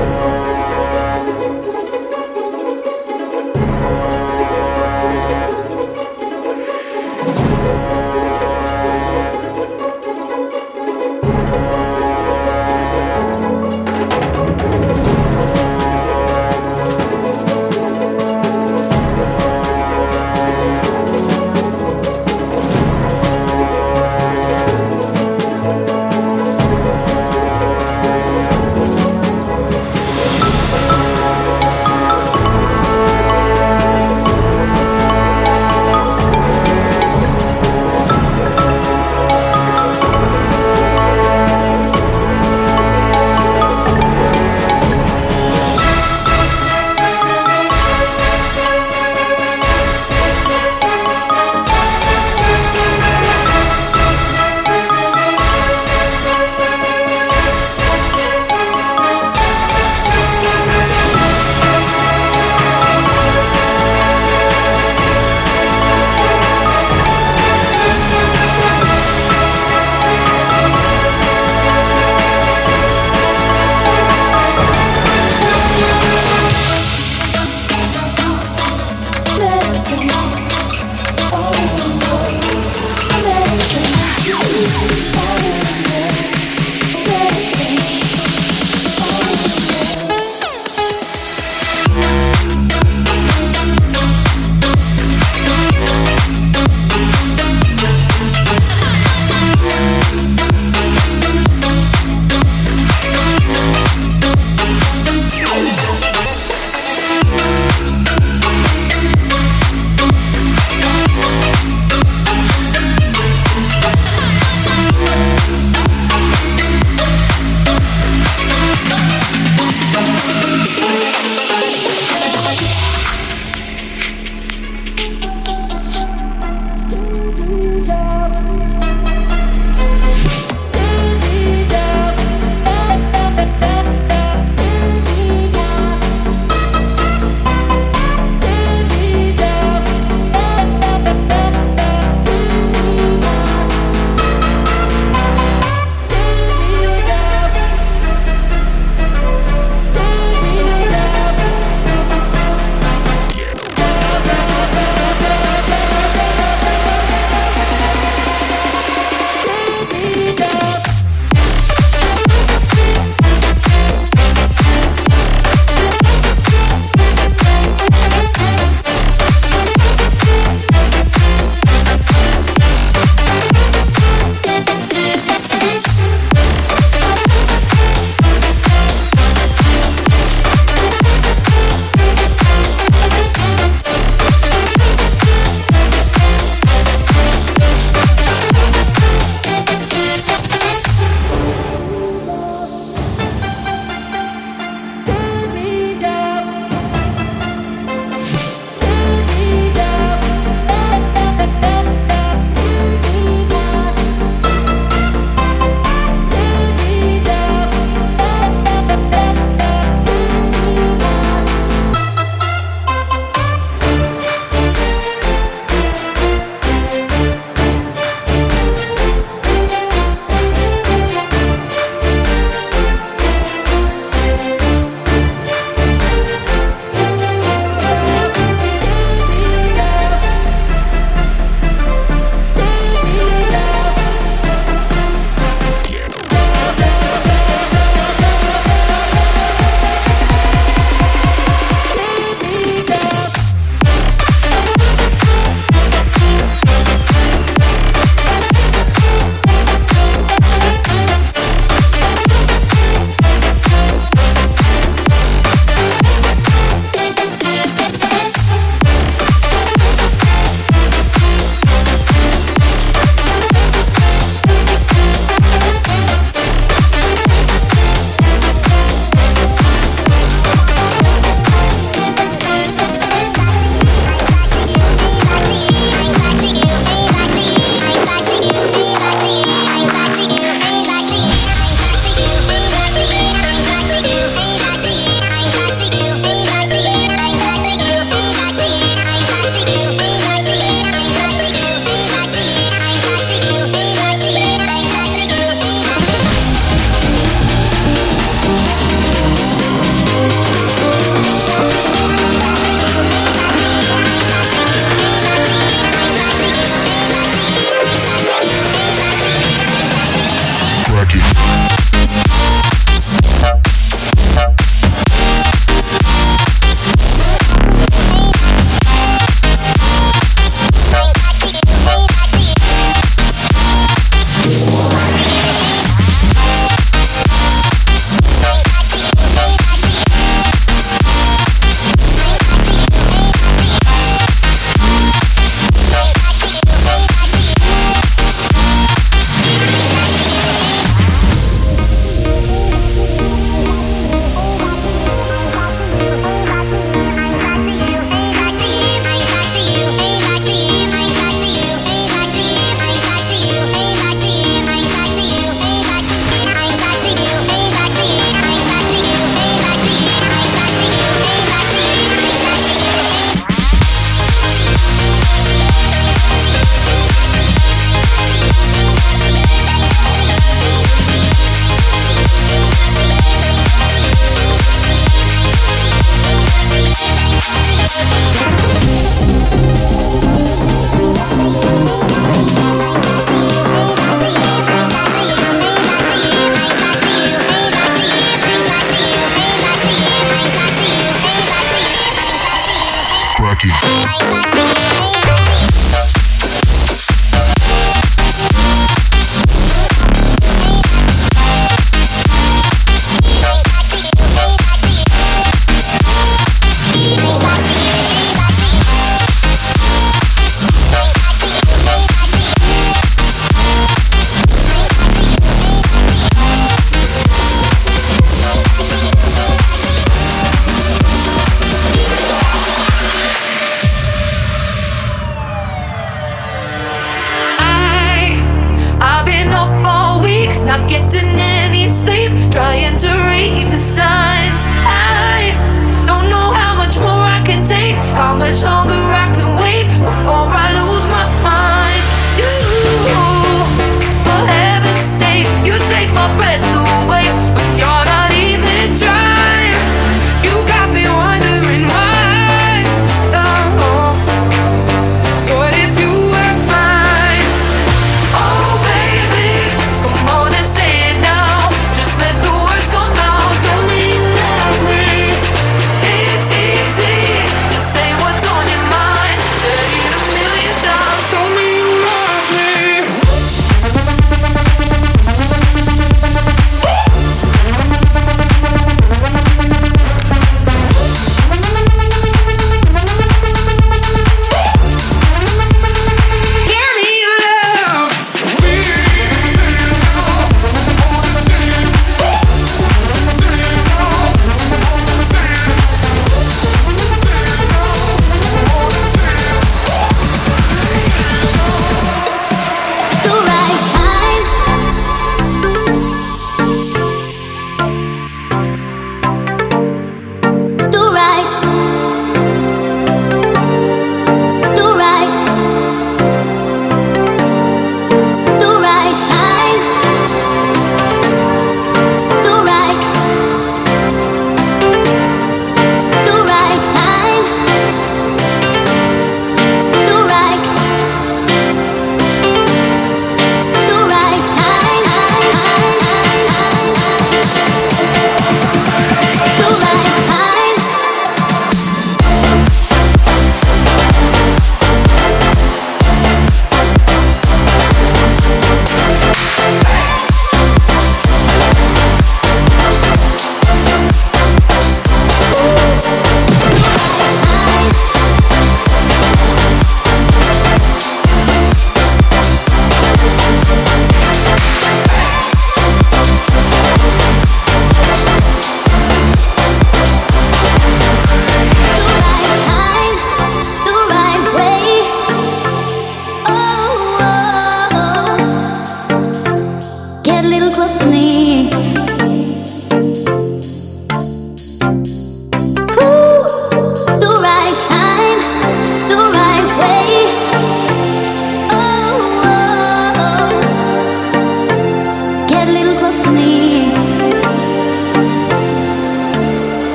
Bible.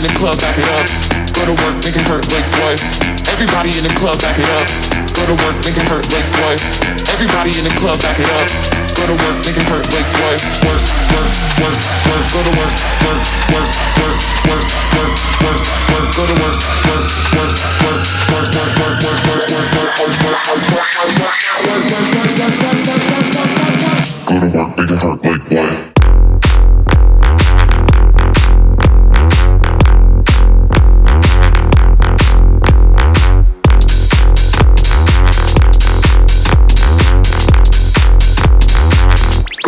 In the club, back it up. Go to work, make it hurt like boy. Everybody in the club, back it up. Go to work, make it hurt like boy. Everybody in the club, back it up. Go to work, make it hurt like boy. Work, work, work, work. Go to work, work, work, work, work, work, work, work. Go to work, work, work, work, work, work, work, work, work, work, work, work, work, work, Go to work, make it hurt like what? Go to work, make it hurt like what? Work, work, work, work. Go to work, work, work, work, work, work, work, work.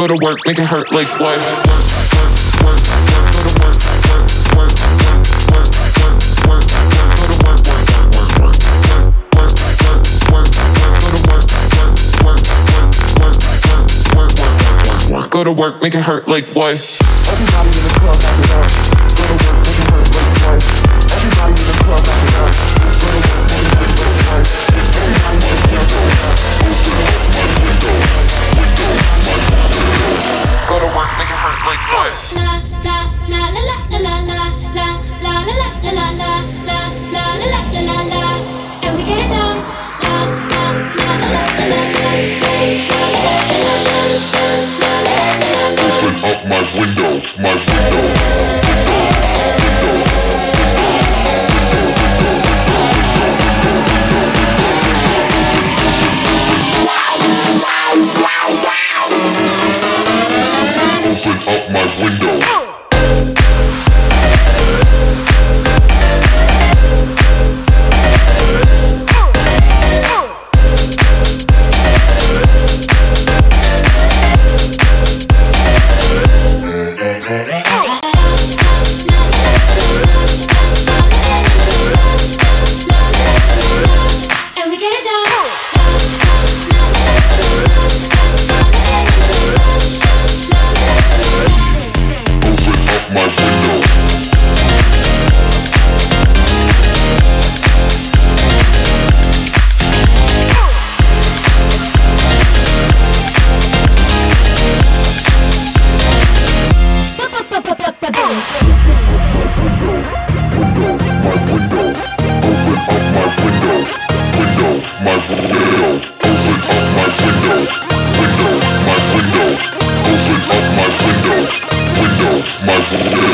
Go to work, work, work, work, work, work, work, work, work. Go to work, work, work, work, work, work, work, work, work, work. Go to work, make it hurt like what? Everybody in the club, Yeah.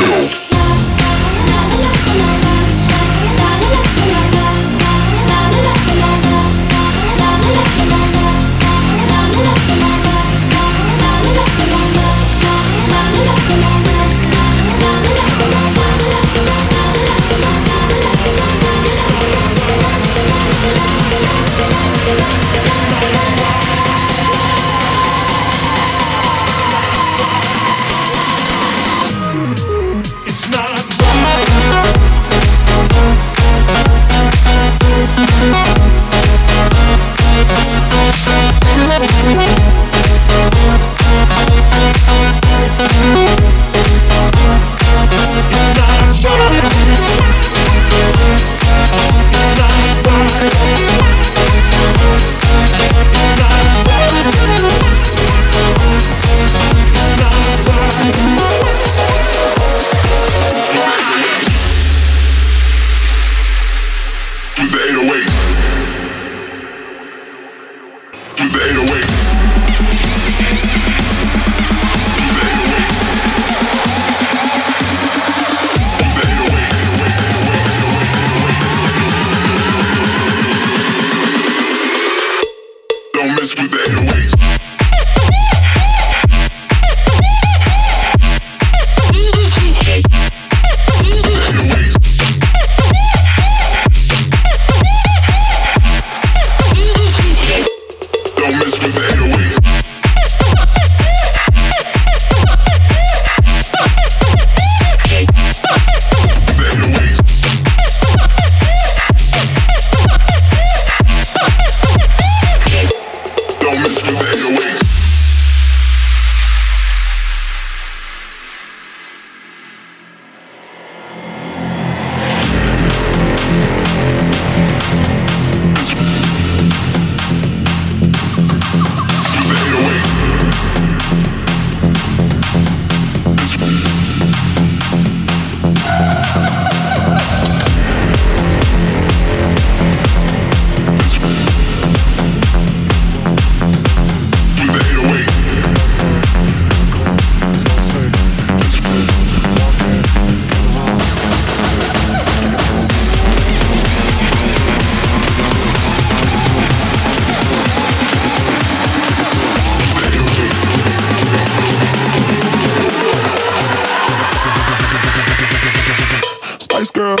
girl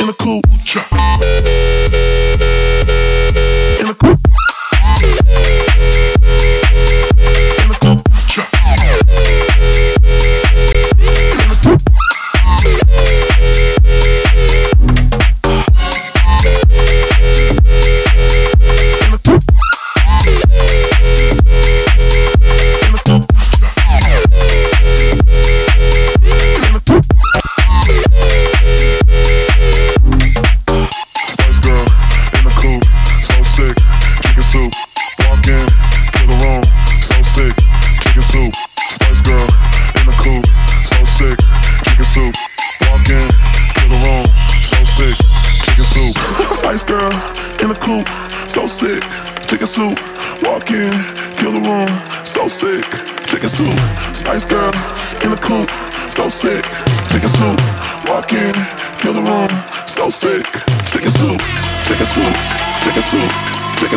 in a cool truck.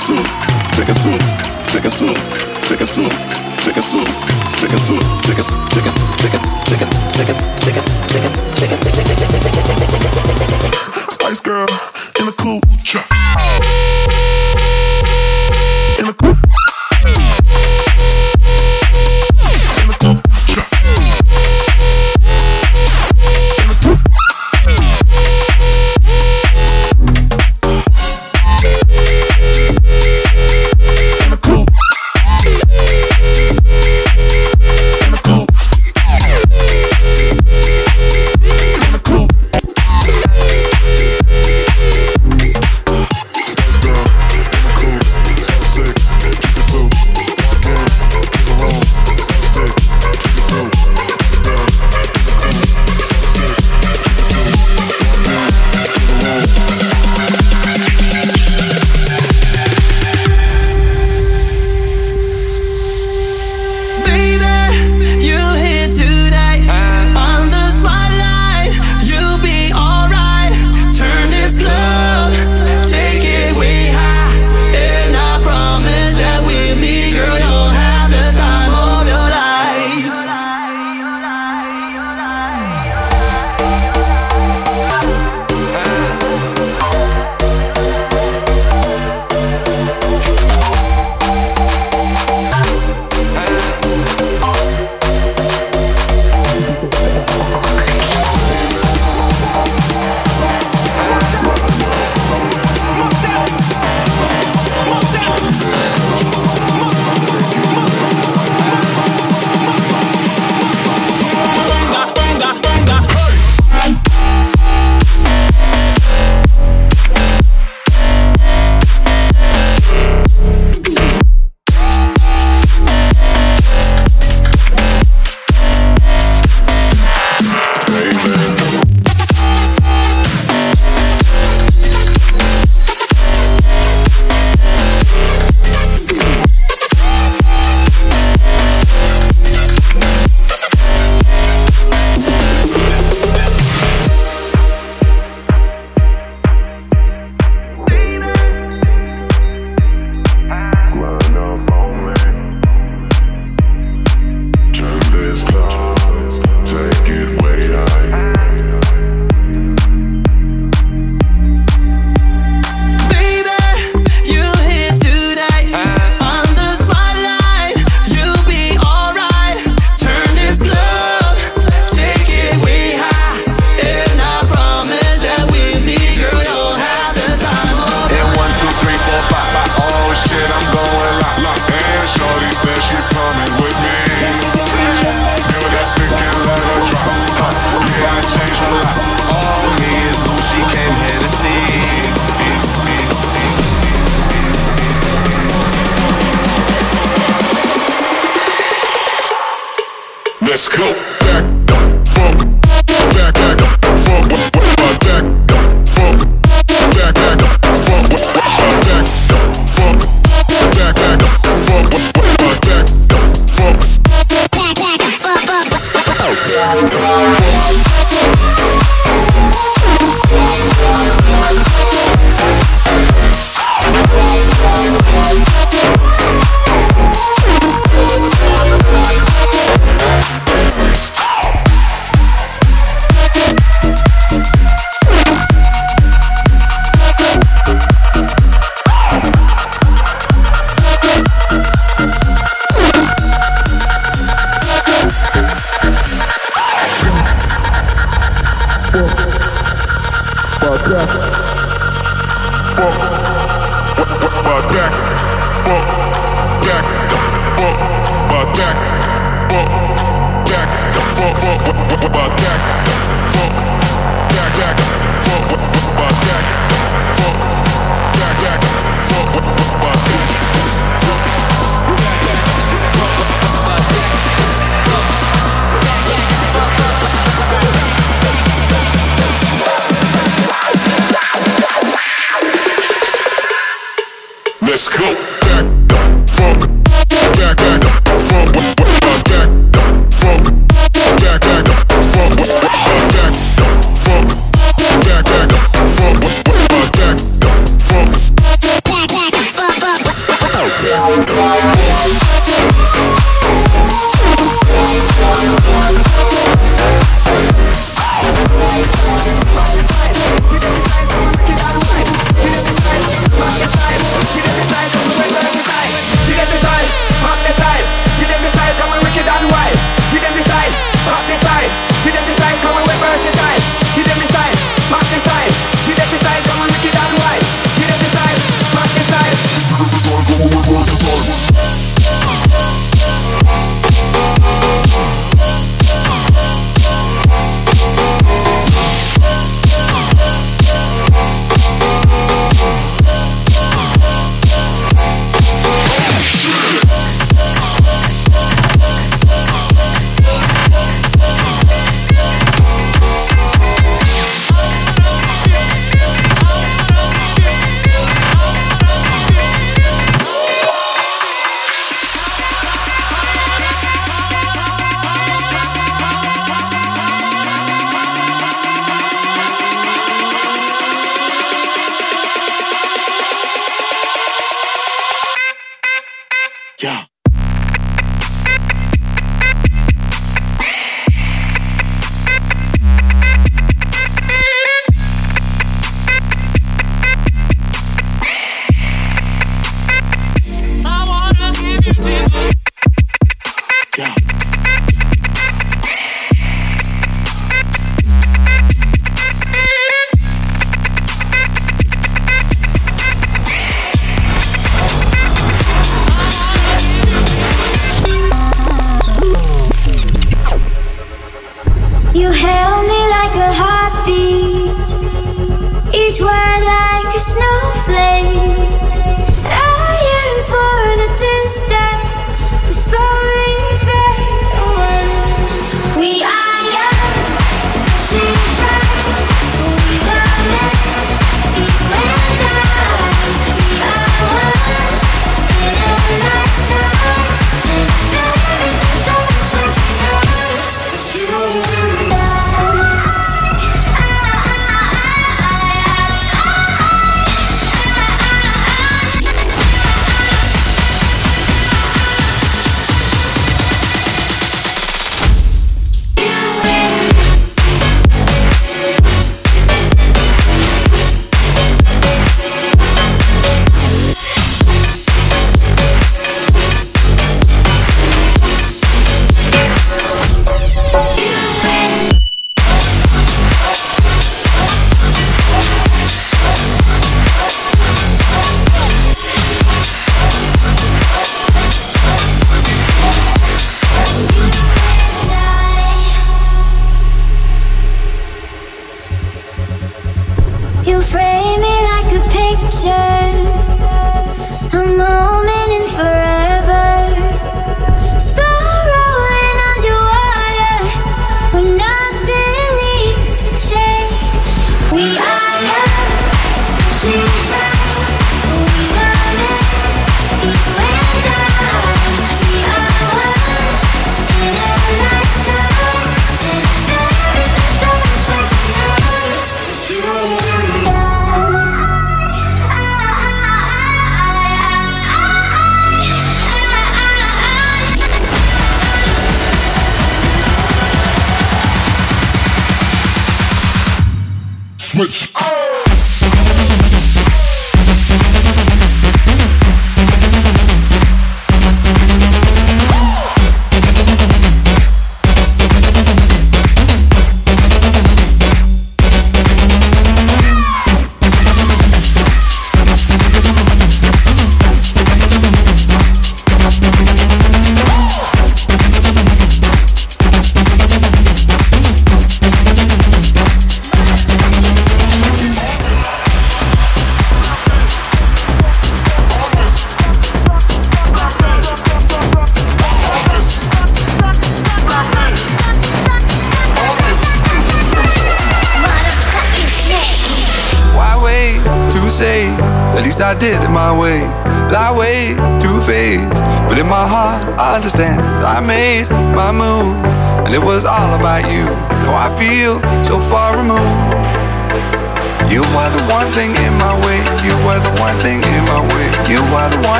sip, take a sip, take a sip, take a sip, take a sip, take a sip, take a take a take a take a take a take a take a take a take a take a take a take a Spice girl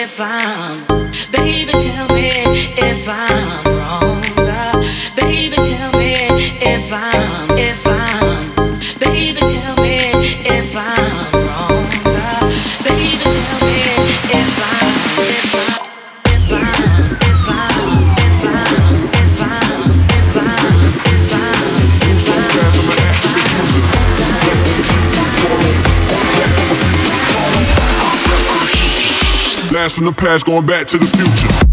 if I'm, baby, tell me if I'm wrong. Uh, baby, tell me if I'm. blast from the past going back to the future.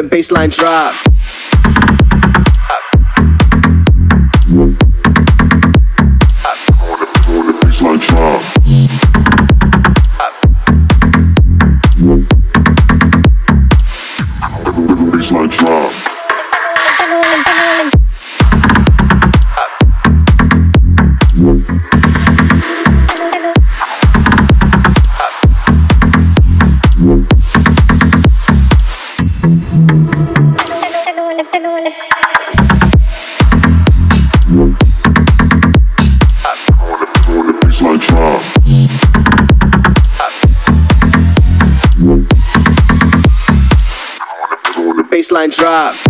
The, bassline drop. Bassline drop.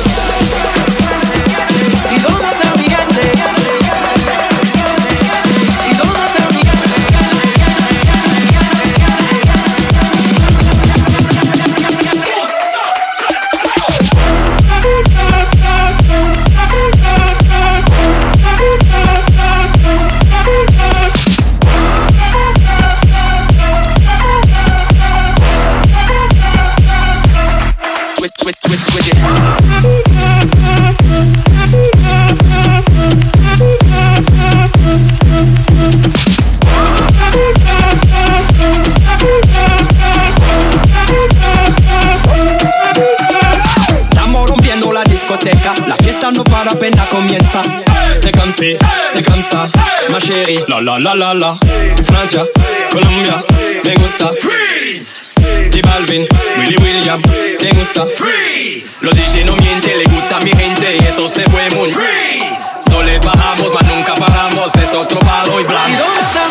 Comienza. C'est comme si, c'est comme ça, ma chérie. La la la la la. Francia, Colombia, me gusta. Freeze. J Balvin, Willy William, te gusta. Freeze. Los DJ no mienten, le gusta a mi gente y eso se fue muy. Freeze. No le bajamos, mas nunca paramos, es otro palo y blanco. ¿Y dónde está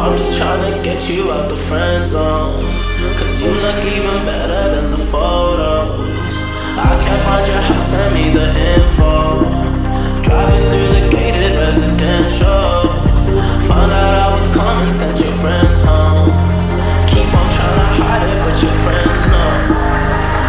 I'm just trying to get you out the friend zone. Cause you look even better than the photos. I can't find your house, send me the info. Driving through the gated residential. Found out I was coming, sent your friends home. Keep on trying to hide it, but your friends know.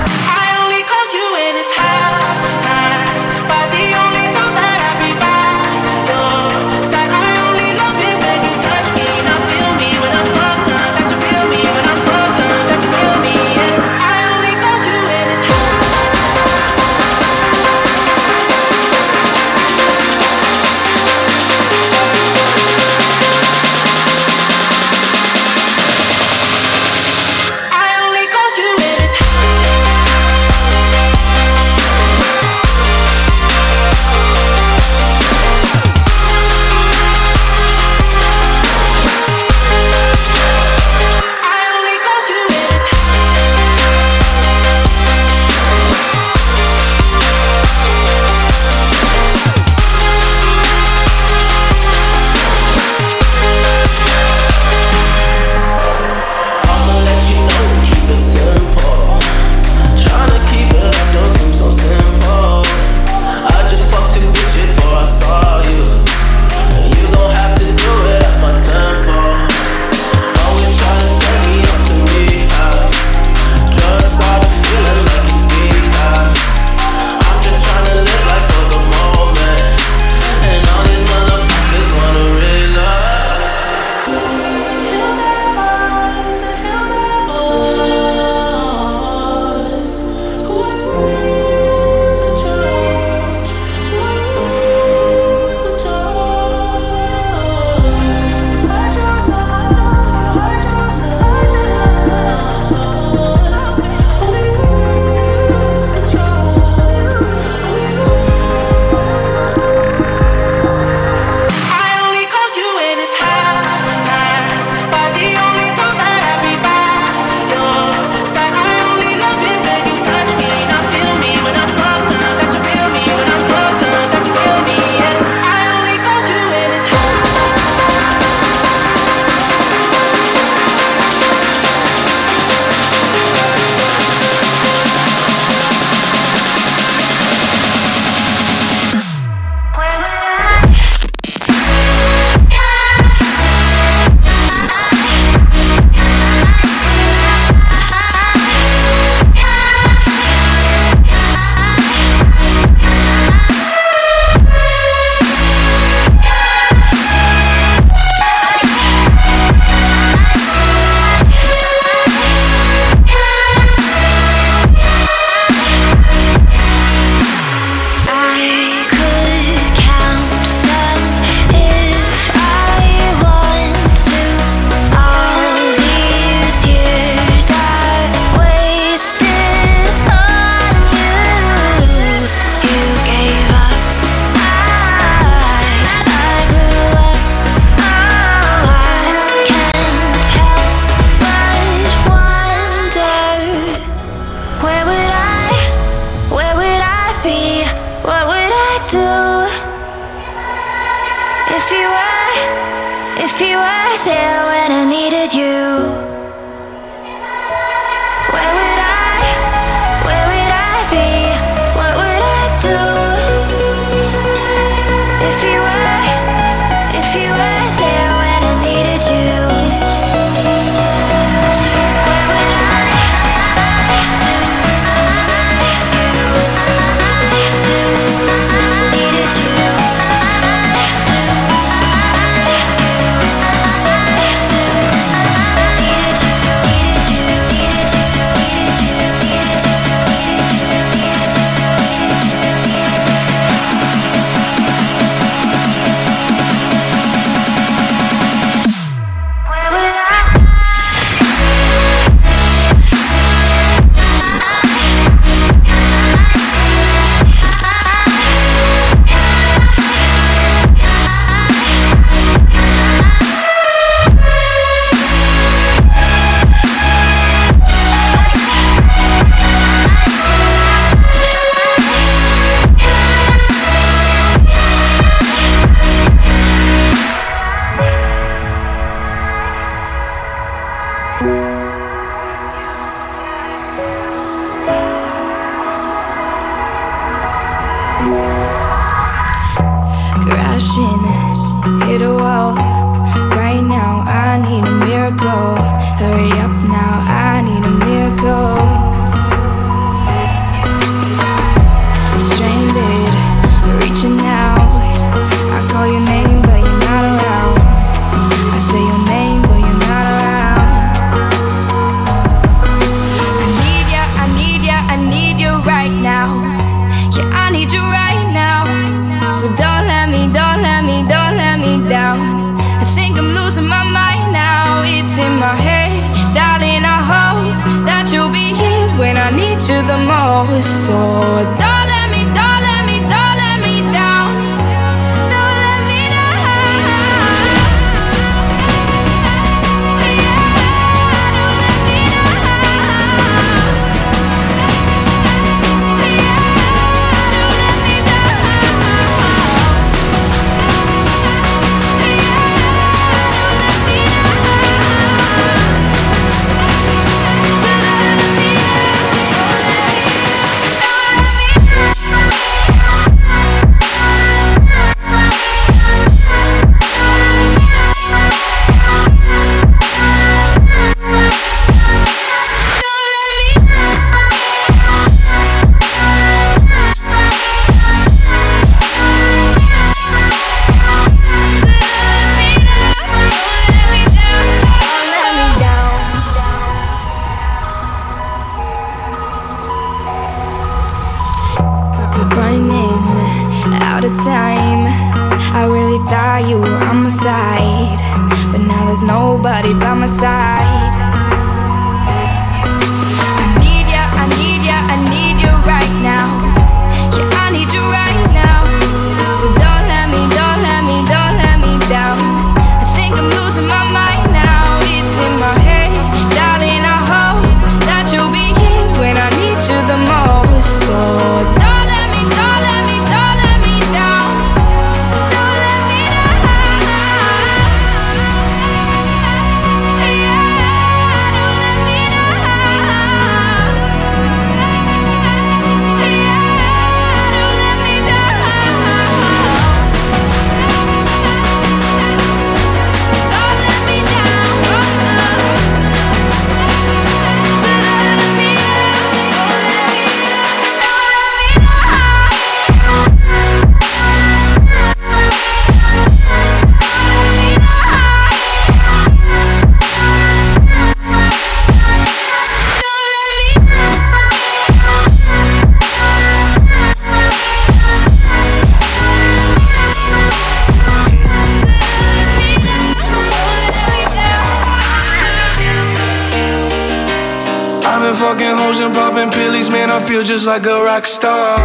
popping pills, man, I feel just like a rock star.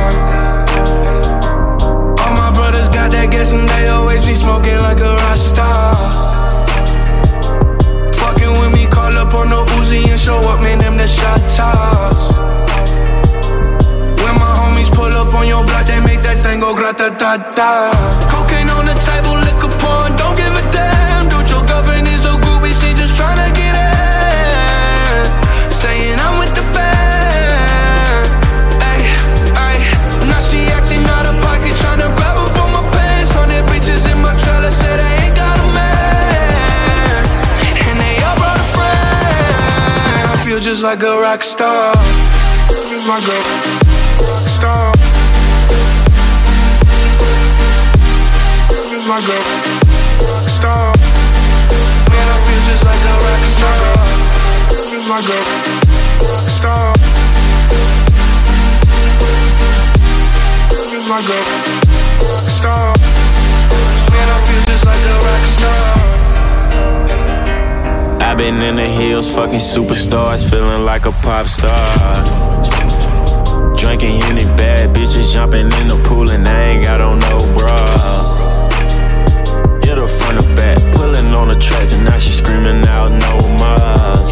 All my brothers got that gas and they always be smoking like a rock star. Fucking with me, call up on the Uzi and show up, man, them the shot toss. When my homies pull up on your block, they make that thing go grata ta ta. Cocaine like a rock star. Feels like a rock star. Feels like a rock star. Man, I feel just like a rock star. Feels like a rock star. Feels like a been in the hills, fucking superstars, feeling like a pop star. Drinking any bad bitches, jumping in the pool, and I ain't got on no bra. Hit her front or back, pulling on the tracks, and now she screaming out no more.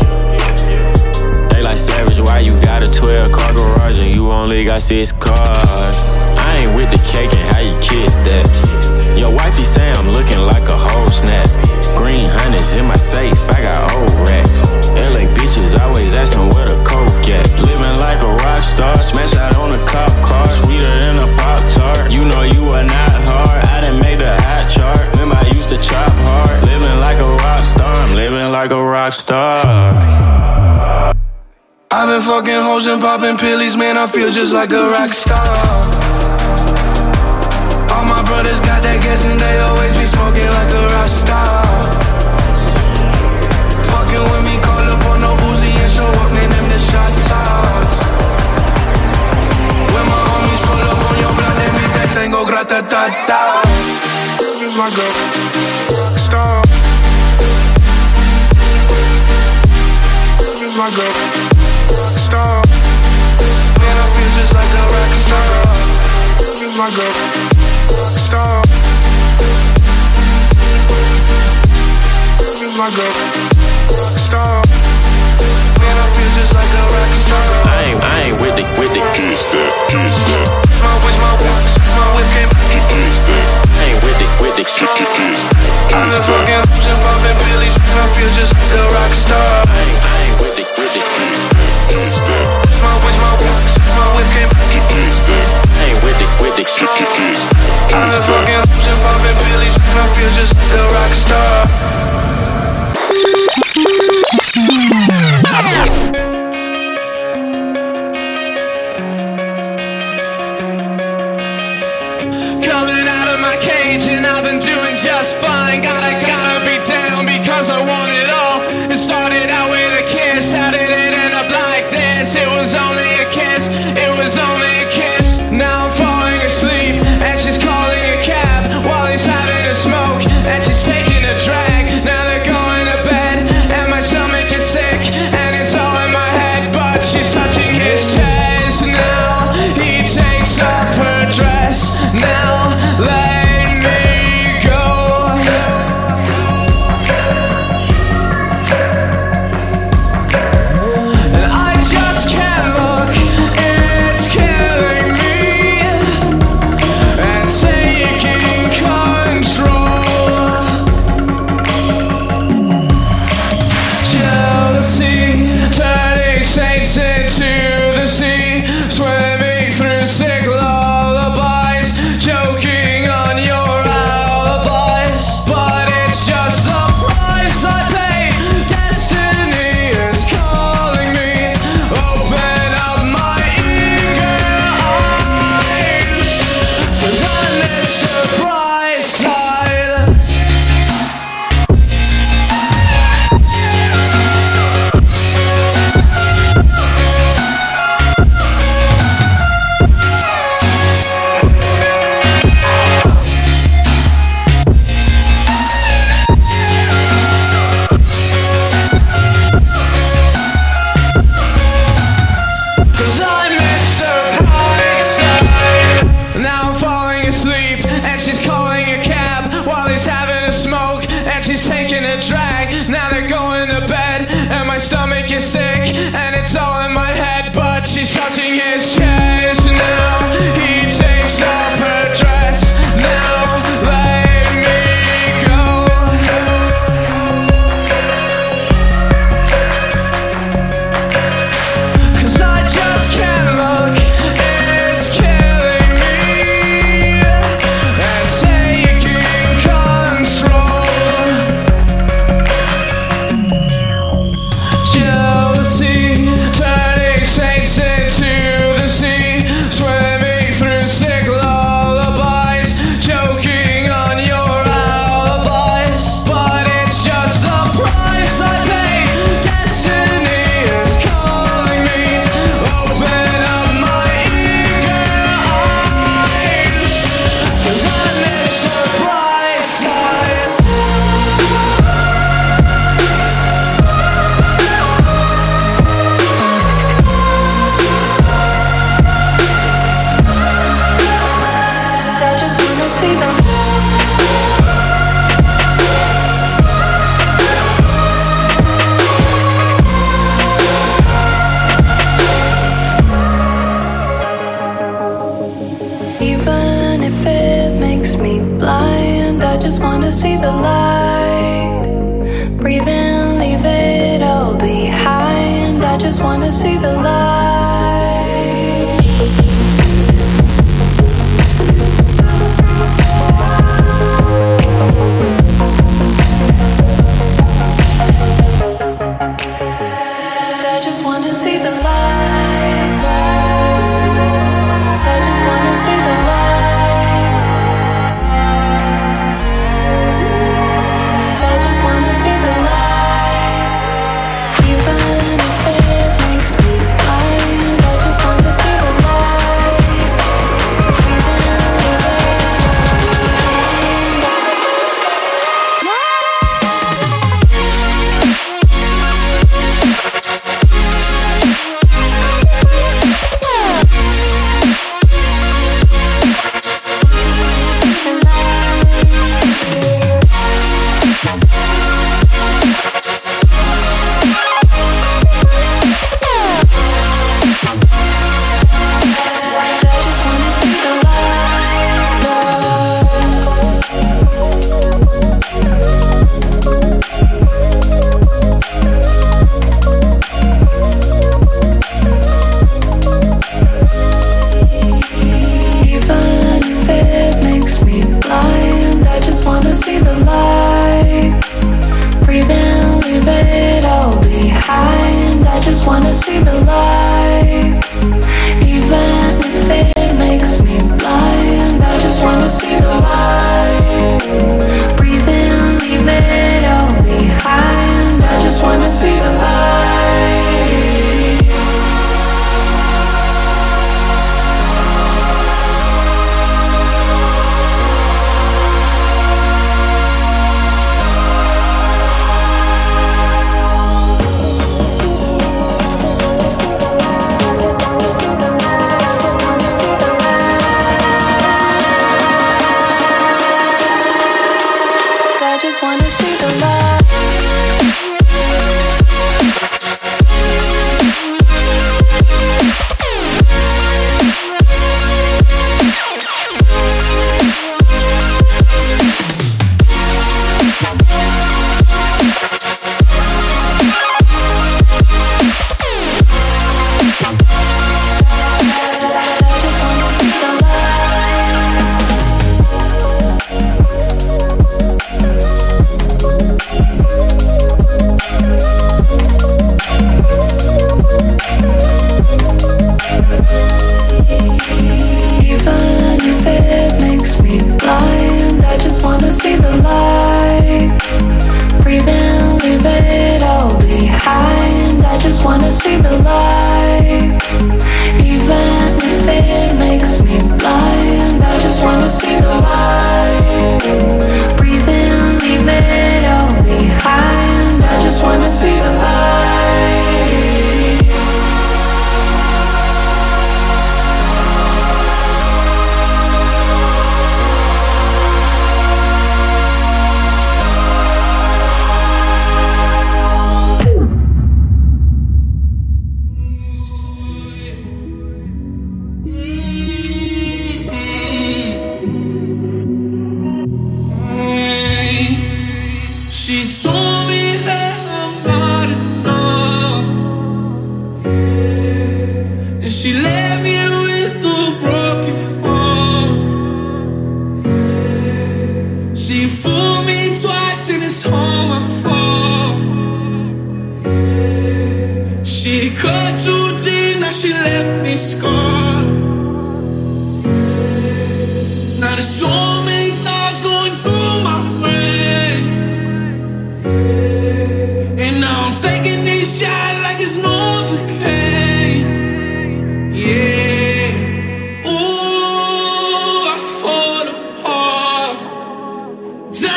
They like savage, why you got a 12 car garage and you only got six cars? I ain't with the cake and how you kiss that. Your wifey say I'm looking like a whole snap. Green hundreds in my safe, I got old racks. LA bitches always asking where the coke at. Living like a rock star, smash out on a cop car, sweeter than a pop tart. You know you are not hard. I done made the hot chart. Remember I used to chop hard. Living like a rock star, I'm living like a rock star. I've been fucking hoes and popping pillies, man. I feel just like a rock star. Brothers got that gas and they always be smoking like a rock star. Fucking with me, call up on no Uzi and show up, man. Them the shot toss. When my homies pull up on your block, they make that tango grata ta ta. Like a rock star. A rock star. Man, I feel just like a rock star. Feels like a rock star. Feels like a rock star. Man, I feel just like a with. My whip, my whip, came Kiss that. I ain't with the, with the kiss, kiss, kiss. I've been fucking hoes and popping pillies, man. I feel just like a rock star.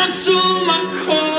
To my core.